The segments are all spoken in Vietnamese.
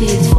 tears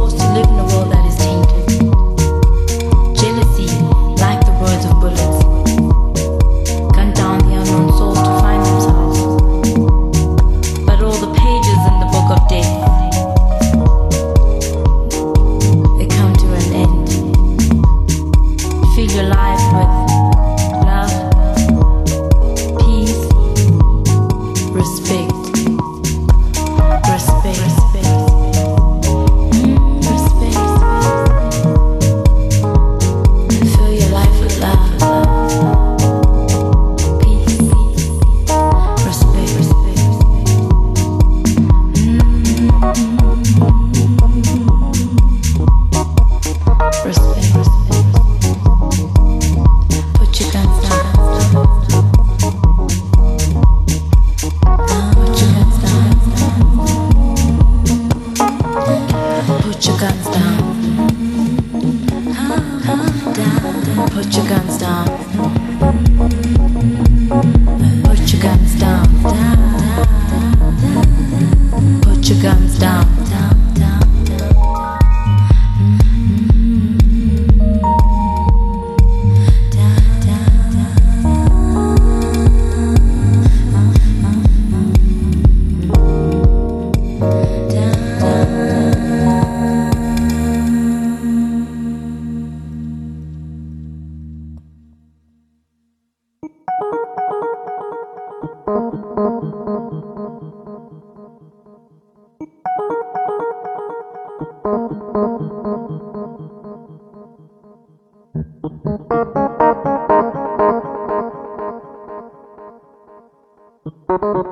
Thank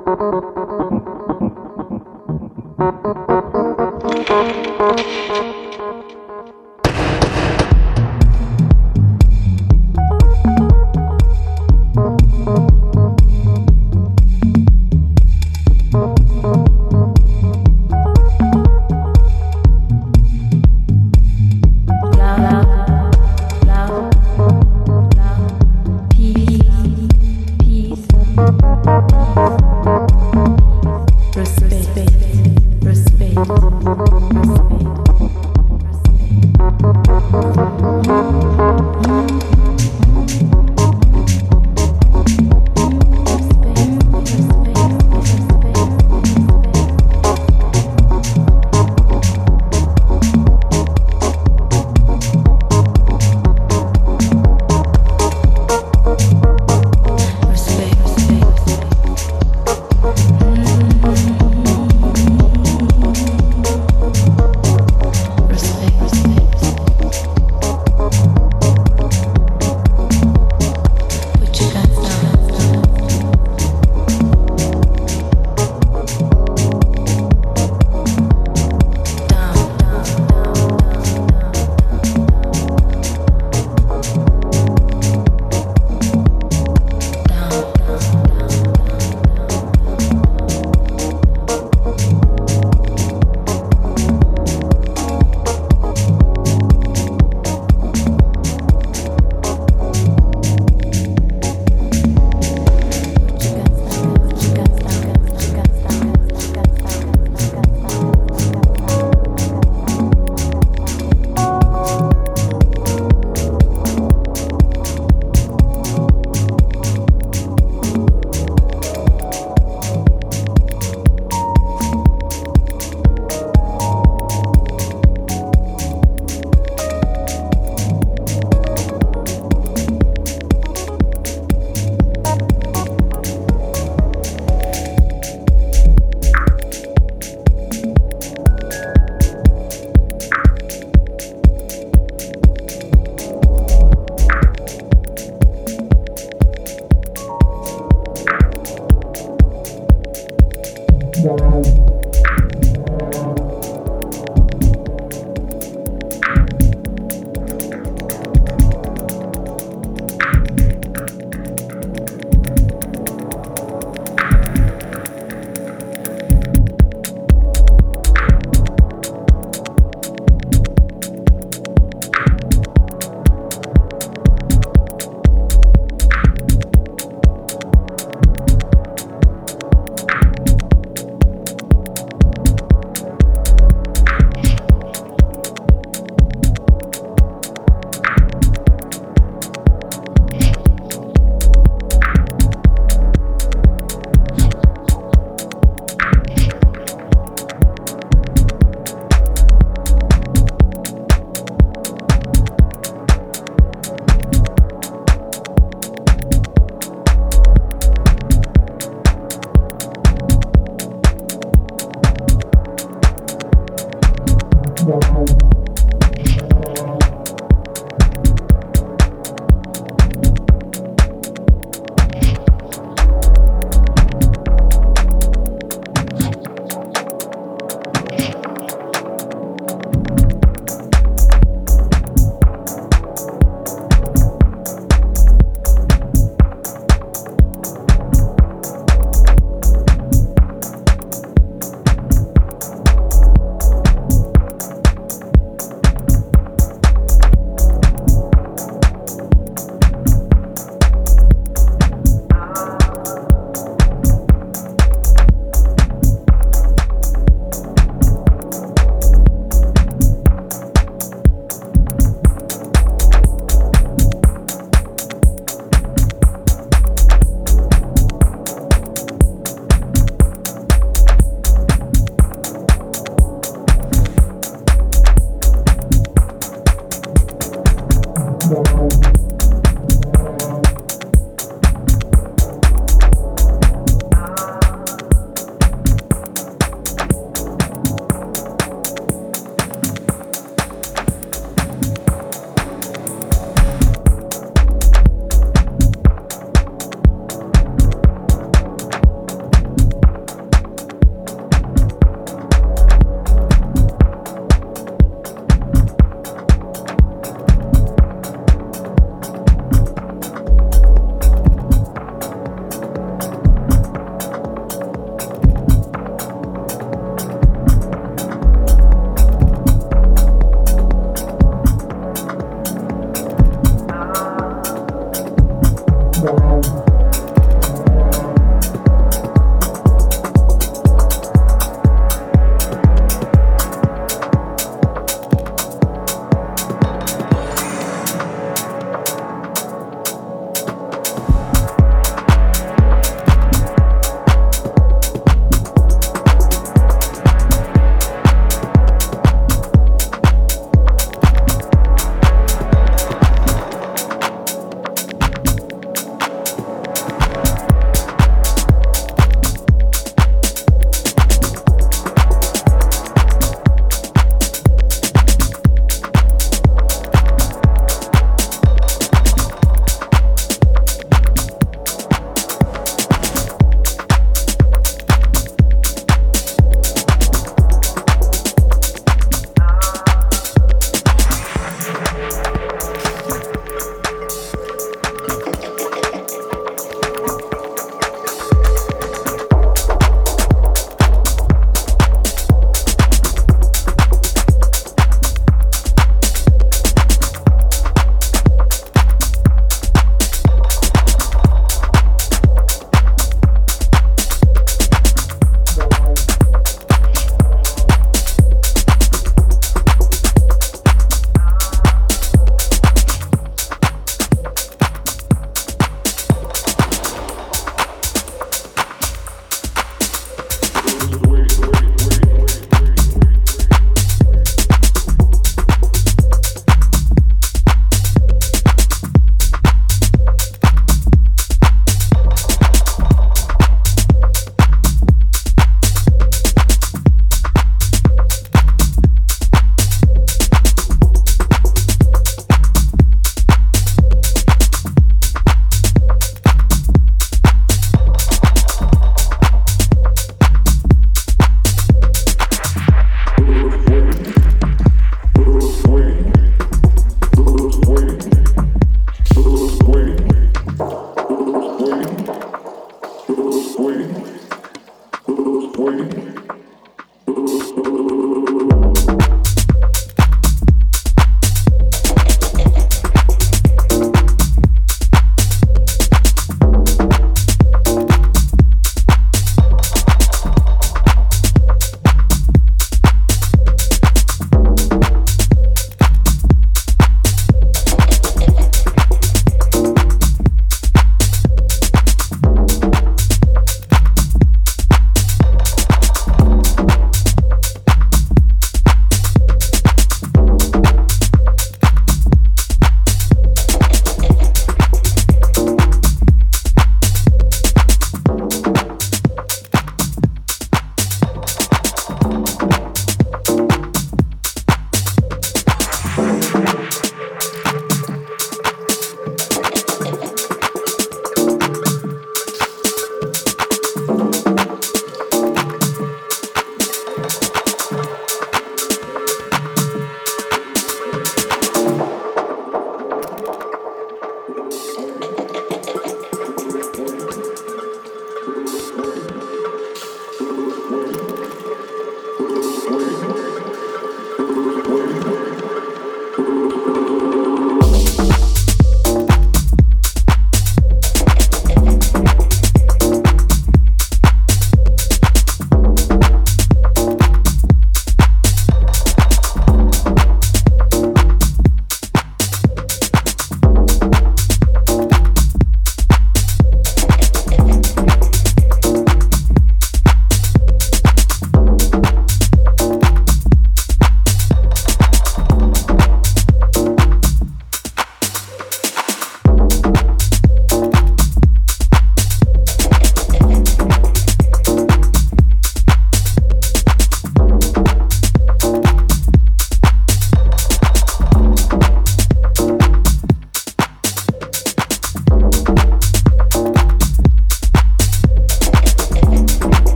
you.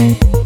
you